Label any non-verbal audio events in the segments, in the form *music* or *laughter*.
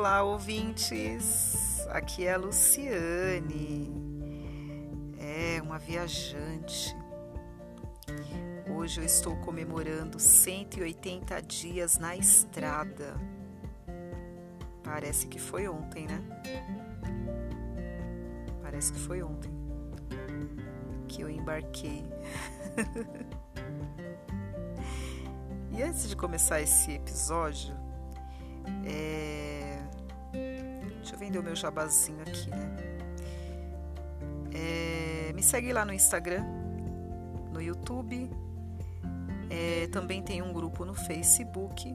Olá, ouvintes! Aqui é a Luciane, é uma viajante. Hoje eu estou comemorando 180 dias na estrada. Parece que foi ontem, né? Parece que foi ontem que eu embarquei. *laughs* e antes de começar esse episódio, é... vender o meu jabazinho aqui, né? É... Me segue lá no Instagram, no YouTube. É... Também tem um grupo no Facebook.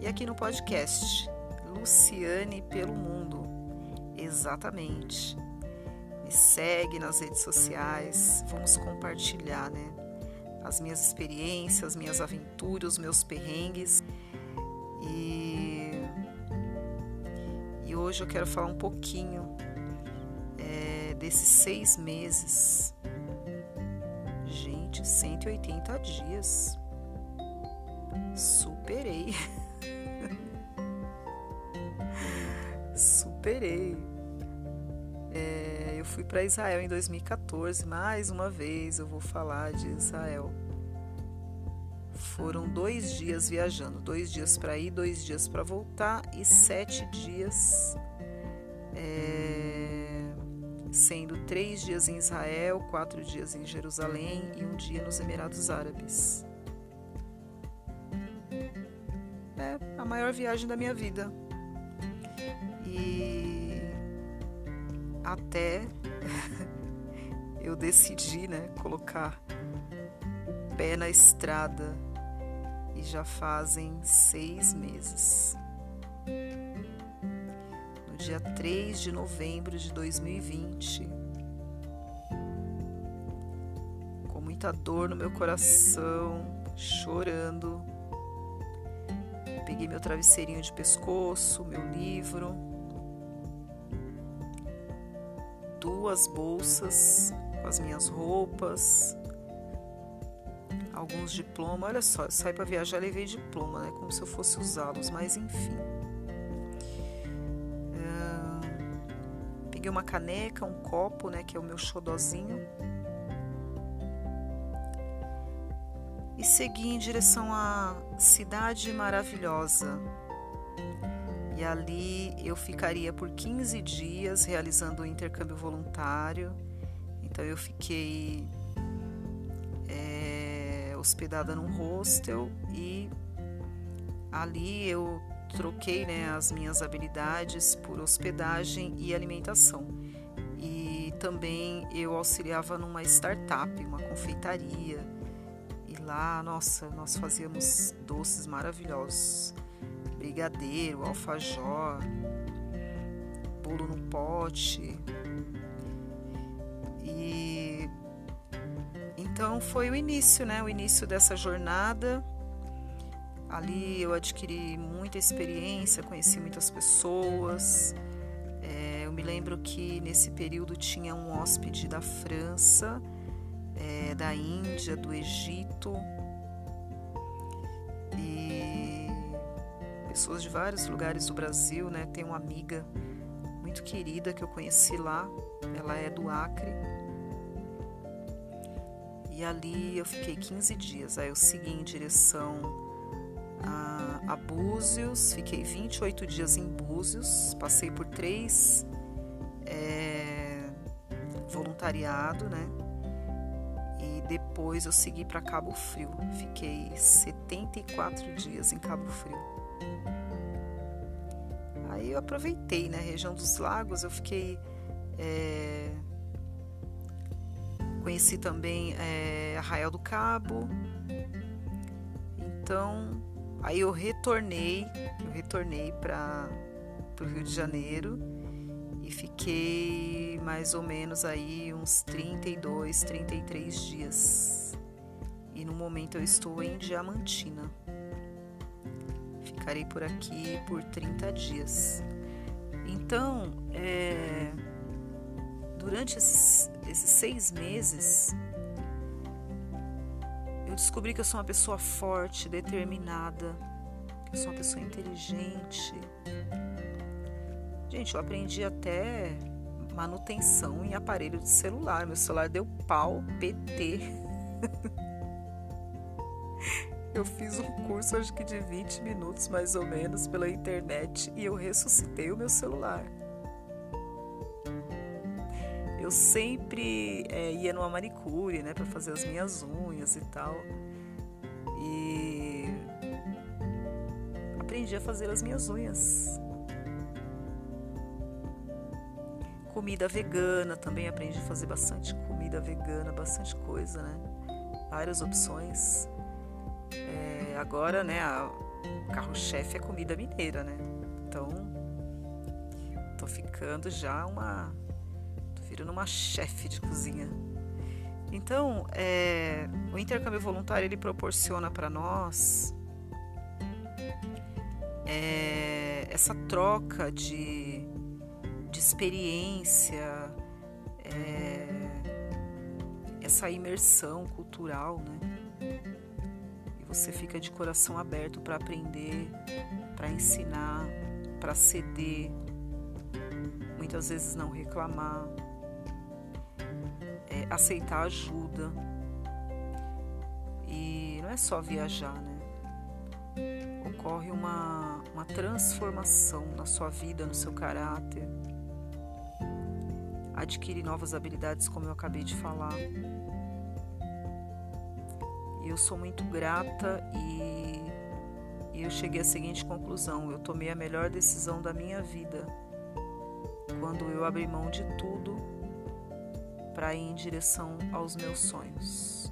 E aqui no podcast, Luciane pelo Mundo. Exatamente. Me segue nas redes sociais, vamos compartilhar, né? As minhas experiências, minhas aventuras, meus perrengues. Hoje eu quero falar um pouquinho é, desses seis meses. Gente, 180 dias. Superei. *laughs* Superei. É, eu fui para Israel em 2014, mais uma vez eu vou falar de Israel. Foram dois dias viajando, dois dias para ir, dois dias para voltar e sete dias, é, sendo três dias em Israel, quatro dias em Jerusalém e um dia nos Emirados Árabes. É a maior viagem da minha vida. E até *laughs* eu decidi, né, colocar pé na estrada e já fazem seis meses. No dia 3 de novembro de 2020, com muita dor no meu coração, chorando, peguei meu travesseirinho de pescoço, meu livro, duas bolsas com as minhas roupas, alguns diplomas. Olha só, eu saí para viajar levei diploma, né? Como se eu fosse usá-los, mas enfim. peguei uma caneca, um copo, né? Que é o meu xodozinho. E segui em direção à cidade maravilhosa. E ali eu ficaria por 15 dias realizando o intercâmbio voluntário. Então eu fiquei hospedada num hostel e ali eu troquei né, as minhas habilidades por hospedagem e alimentação. E também eu auxiliava numa startup, uma confeitaria. E lá, nossa, nós fazíamos doces maravilhosos: brigadeiro, alfajor, bolo no pote. E então foi o início, né? O início dessa jornada. Ali eu adquiri muita experiência, conheci muitas pessoas. É, eu me lembro que nesse período tinha um hóspede da França, é, da Índia, do Egito e pessoas de vários lugares do Brasil, né? Tem uma amiga muito querida que eu conheci lá, ela é do Acre e ali eu fiquei 15 dias. Aí eu segui em direção a, a Búzios, fiquei 28 dias em Búzios, passei por três é, voluntariado, né? E depois eu segui para Cabo Frio. Fiquei 74 dias em Cabo Frio. Aí eu aproveitei, né? Região dos lagos, eu fiquei é, Conheci também é, Arraial do Cabo. Então, aí eu retornei, eu retornei para o Rio de Janeiro e fiquei mais ou menos aí uns 32, 33 dias. E no momento eu estou em Diamantina. Ficarei por aqui por 30 dias. Então, é, durante esses, esses seis meses, eu descobri que eu sou uma pessoa forte, determinada. Eu sou uma pessoa inteligente. Gente, eu aprendi até manutenção em aparelho de celular. Meu celular deu pau, PT. *laughs* eu fiz um curso, acho que de 20 minutos mais ou menos, pela internet e eu ressuscitei o meu celular. Eu sempre é, ia numa manicure, né, para fazer as minhas unhas e tal. E aprendi a fazer as minhas unhas. Comida vegana, também aprendi a fazer bastante comida vegana, bastante coisa, né? Várias opções. É, agora, né, o carro-chefe é comida mineira, né? Então, tô ficando já uma. Tô virando uma chefe de cozinha. Então, é, o intercâmbio voluntário ele proporciona para nós é, essa troca de, de experiência, é, essa imersão cultural, né? E você fica de coração aberto para aprender, para ensinar, para ceder, muitas vezes não reclamar aceitar ajuda. E não é só viajar, né? Ocorre uma, uma transformação na sua vida, no seu caráter. Adquire novas habilidades, como eu acabei de falar. E eu sou muito grata e, e eu cheguei à seguinte conclusão: eu tomei a melhor decisão da minha vida quando eu abri mão de tudo para ir em direção aos meus sonhos,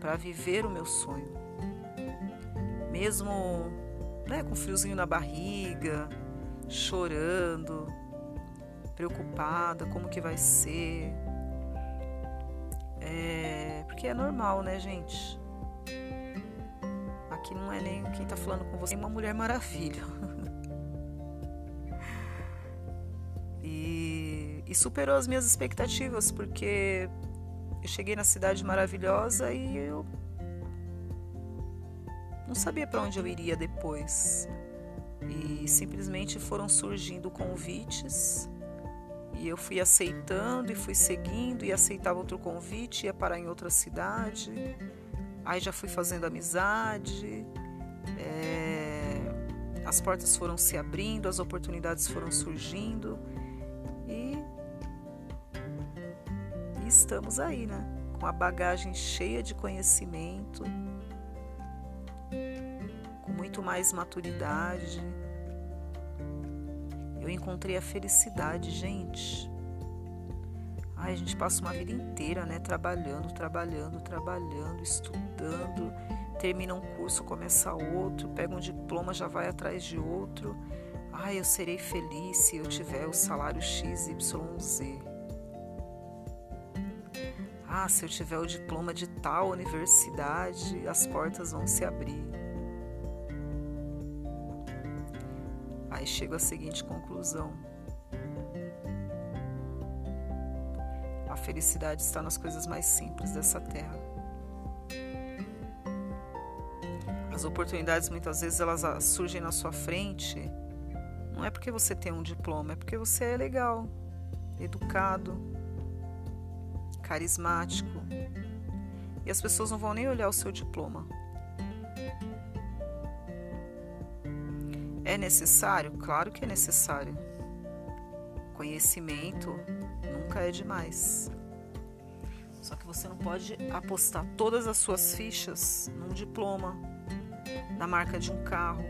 para viver o meu sonho. Mesmo né, com friozinho na barriga, chorando, preocupada, como que vai ser. É, porque é normal, né, gente? Aqui não é nem quem tá falando com você, é uma mulher maravilha. *laughs* e superou as minhas expectativas, porque eu cheguei na cidade maravilhosa e eu não sabia para onde eu iria depois. E simplesmente foram surgindo convites e eu fui aceitando e fui seguindo e aceitava outro convite, ia parar em outra cidade. Aí já fui fazendo amizade, é, as portas foram se abrindo, as oportunidades foram surgindo estamos aí, né? Com a bagagem cheia de conhecimento, com muito mais maturidade. Eu encontrei a felicidade, gente. Ai, a gente passa uma vida inteira, né? Trabalhando, trabalhando, trabalhando, estudando. Termina um curso, começa outro, pega um diploma, já vai atrás de outro. Ai, eu serei feliz se eu tiver o salário XYZ. Ah, se eu tiver o diploma de tal universidade, as portas vão se abrir. Aí chego à seguinte conclusão: a felicidade está nas coisas mais simples dessa terra. As oportunidades muitas vezes elas surgem na sua frente. Não é porque você tem um diploma, é porque você é legal, educado, carismático. E as pessoas não vão nem olhar o seu diploma. É necessário? Claro que é necessário. Conhecimento nunca é demais. Só que você não pode apostar todas as suas fichas num diploma, na marca de um carro,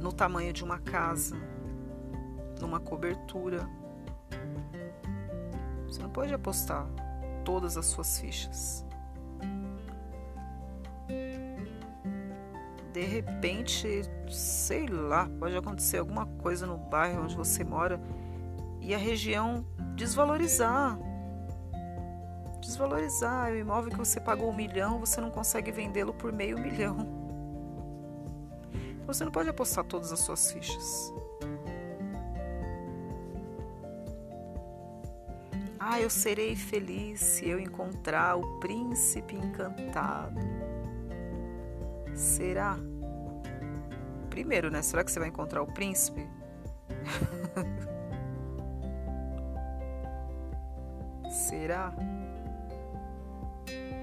no tamanho de uma casa, numa cobertura. Você não pode apostar todas as suas fichas. De repente, sei lá, pode acontecer alguma coisa no bairro onde você mora e a região desvalorizar. Desvalorizar. O imóvel que você pagou um milhão, você não consegue vendê-lo por meio milhão. Você não pode apostar todas as suas fichas. Ah, eu serei feliz se eu encontrar o príncipe encantado. Será? Primeiro, né? Será que você vai encontrar o príncipe? *laughs* Será?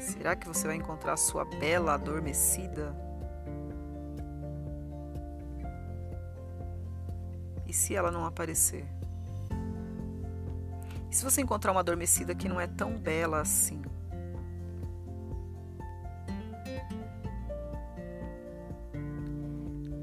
Será que você vai encontrar a sua bela adormecida? E se ela não aparecer? E se você encontrar uma adormecida que não é tão bela assim?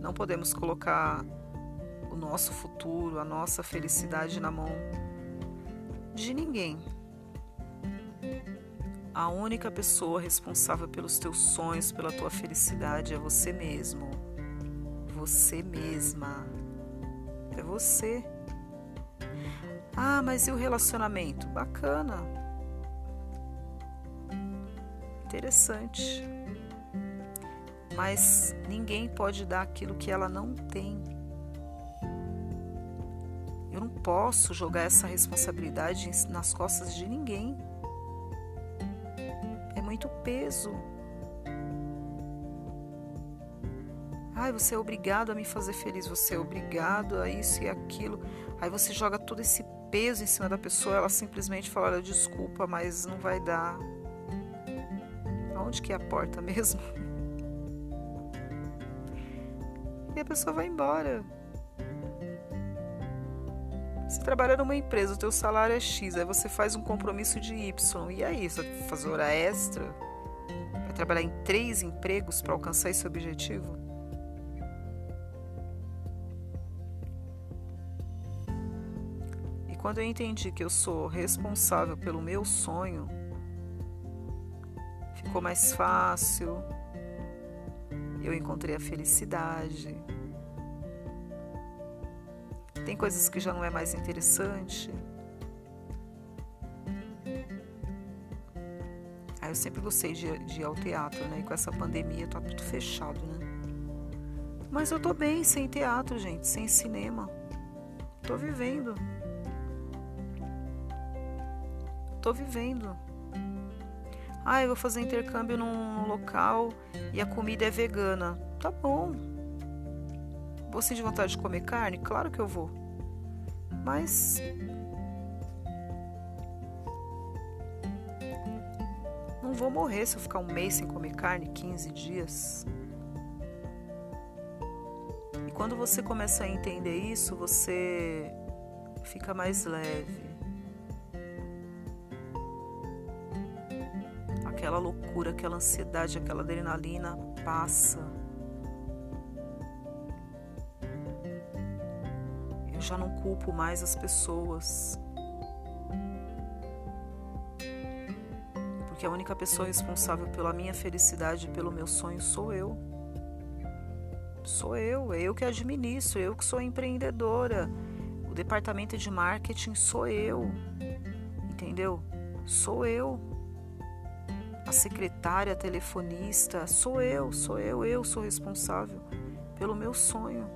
Não podemos colocar o nosso futuro, a nossa felicidade na mão de ninguém. A única pessoa responsável pelos teus sonhos, pela tua felicidade é você mesmo. Você mesma. É você. Ah, mas e o relacionamento? Bacana. Interessante. Mas ninguém pode dar aquilo que ela não tem. Eu não posso jogar essa responsabilidade nas costas de ninguém muito peso. Ai, você é obrigado a me fazer feliz, você é obrigado a isso e aquilo. Aí você joga todo esse peso em cima da pessoa, ela simplesmente fala: Olha, desculpa, mas não vai dar. Aonde que é a porta *laughs* mesmo? E a pessoa vai embora. Você trabalha numa empresa, o teu salário é X, aí você faz um compromisso de Y. E aí, você vai fazer hora extra? Vai trabalhar em três empregos para alcançar esse objetivo? Quando eu entendi que eu sou responsável pelo meu sonho, ficou mais fácil. Eu encontrei a felicidade tem coisas que já não é mais interessante. Aí eu sempre gostei de, de ir ao teatro, né? E com essa pandemia tá tudo fechado, né? Mas eu tô bem sem teatro, gente, sem cinema. Tô vivendo. Tô vivendo. Ah, eu vou fazer intercâmbio num local e a comida é vegana. Tá bom, Vou sentir vontade de comer carne? Claro que eu vou. Mas. Não vou morrer se eu ficar um mês sem comer carne, 15 dias. E quando você começa a entender isso, você fica mais leve. Aquela loucura, aquela ansiedade, aquela adrenalina passa. já não culpo mais as pessoas. Porque a única pessoa responsável pela minha felicidade e pelo meu sonho sou eu. Sou eu, é eu que administro, eu que sou empreendedora. O departamento de marketing sou eu. Entendeu? Sou eu. A secretária, a telefonista, sou eu, sou eu, eu sou responsável pelo meu sonho.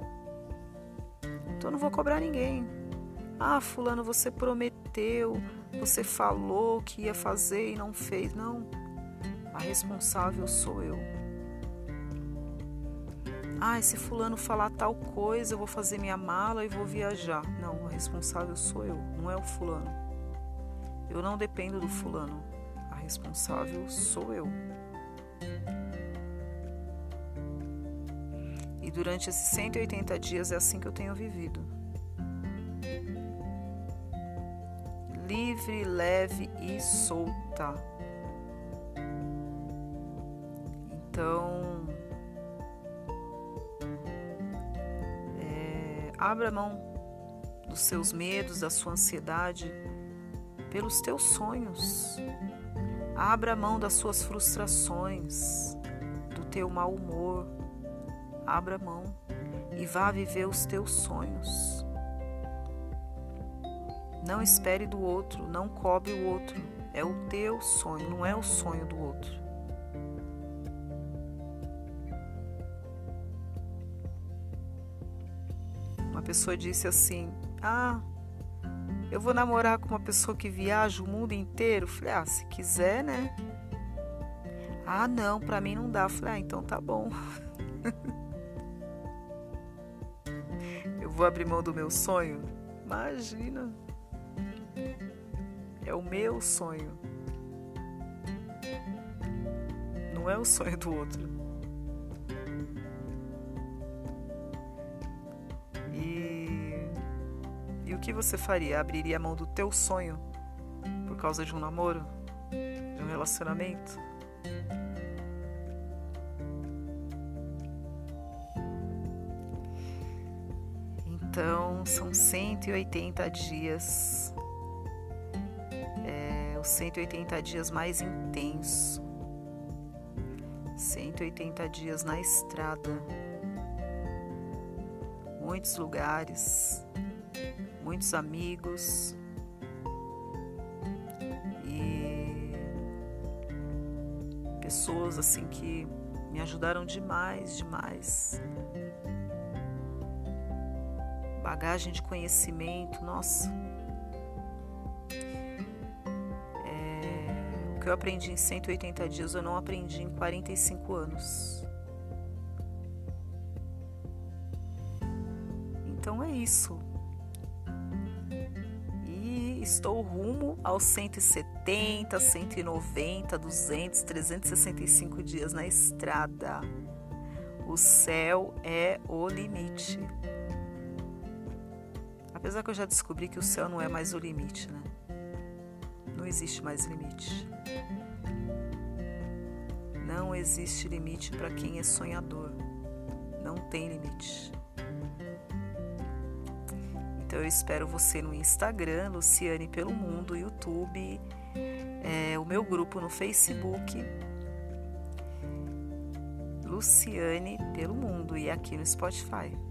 Então eu não vou cobrar ninguém. Ah, fulano, você prometeu, você falou que ia fazer e não fez. Não. A responsável sou eu. Ah, se fulano falar tal coisa, eu vou fazer minha mala e vou viajar. Não, a responsável sou eu, não é o fulano. Eu não dependo do fulano. Responsável sou eu. E durante esses 180 dias é assim que eu tenho vivido. Livre, leve e solta. Então, é, abra mão dos seus medos, da sua ansiedade pelos teus sonhos. Abra mão das suas frustrações, do teu mau humor, abra mão e vá viver os teus sonhos. Não espere do outro, não cobre o outro. É o teu sonho, não é o sonho do outro. Uma pessoa disse assim: Ah, eu vou namorar com uma pessoa que viaja o mundo inteiro. Falei: Ah, se quiser, né? Ah, não, para mim não dá. Falei: Ah, então tá bom. *laughs* vou abrir mão do meu sonho? Imagina! É o meu sonho. Não é o sonho do outro. Que você faria? Abriria a mão do teu sonho por causa de um namoro? De um relacionamento? Então, são 180 dias. É, os 180 dias mais intensos. 180 dias na estrada. Muitos lugares, muitos amigos. E pessoas assim que me ajudaram demais, demais bagagem de conhecimento, nossa. É, o que eu aprendi em 180 dias eu não aprendi em 45 anos. Então é isso. Estou rumo aos 170, 190, 200, 365 dias na estrada. O céu é o limite. Apesar que eu já descobri que o céu não é mais o limite, né? Não existe mais limite. Não existe limite para quem é sonhador. Não tem limite. Então eu espero você no Instagram, Luciane pelo Mundo, YouTube, é, o meu grupo no Facebook, Luciane pelo Mundo e aqui no Spotify.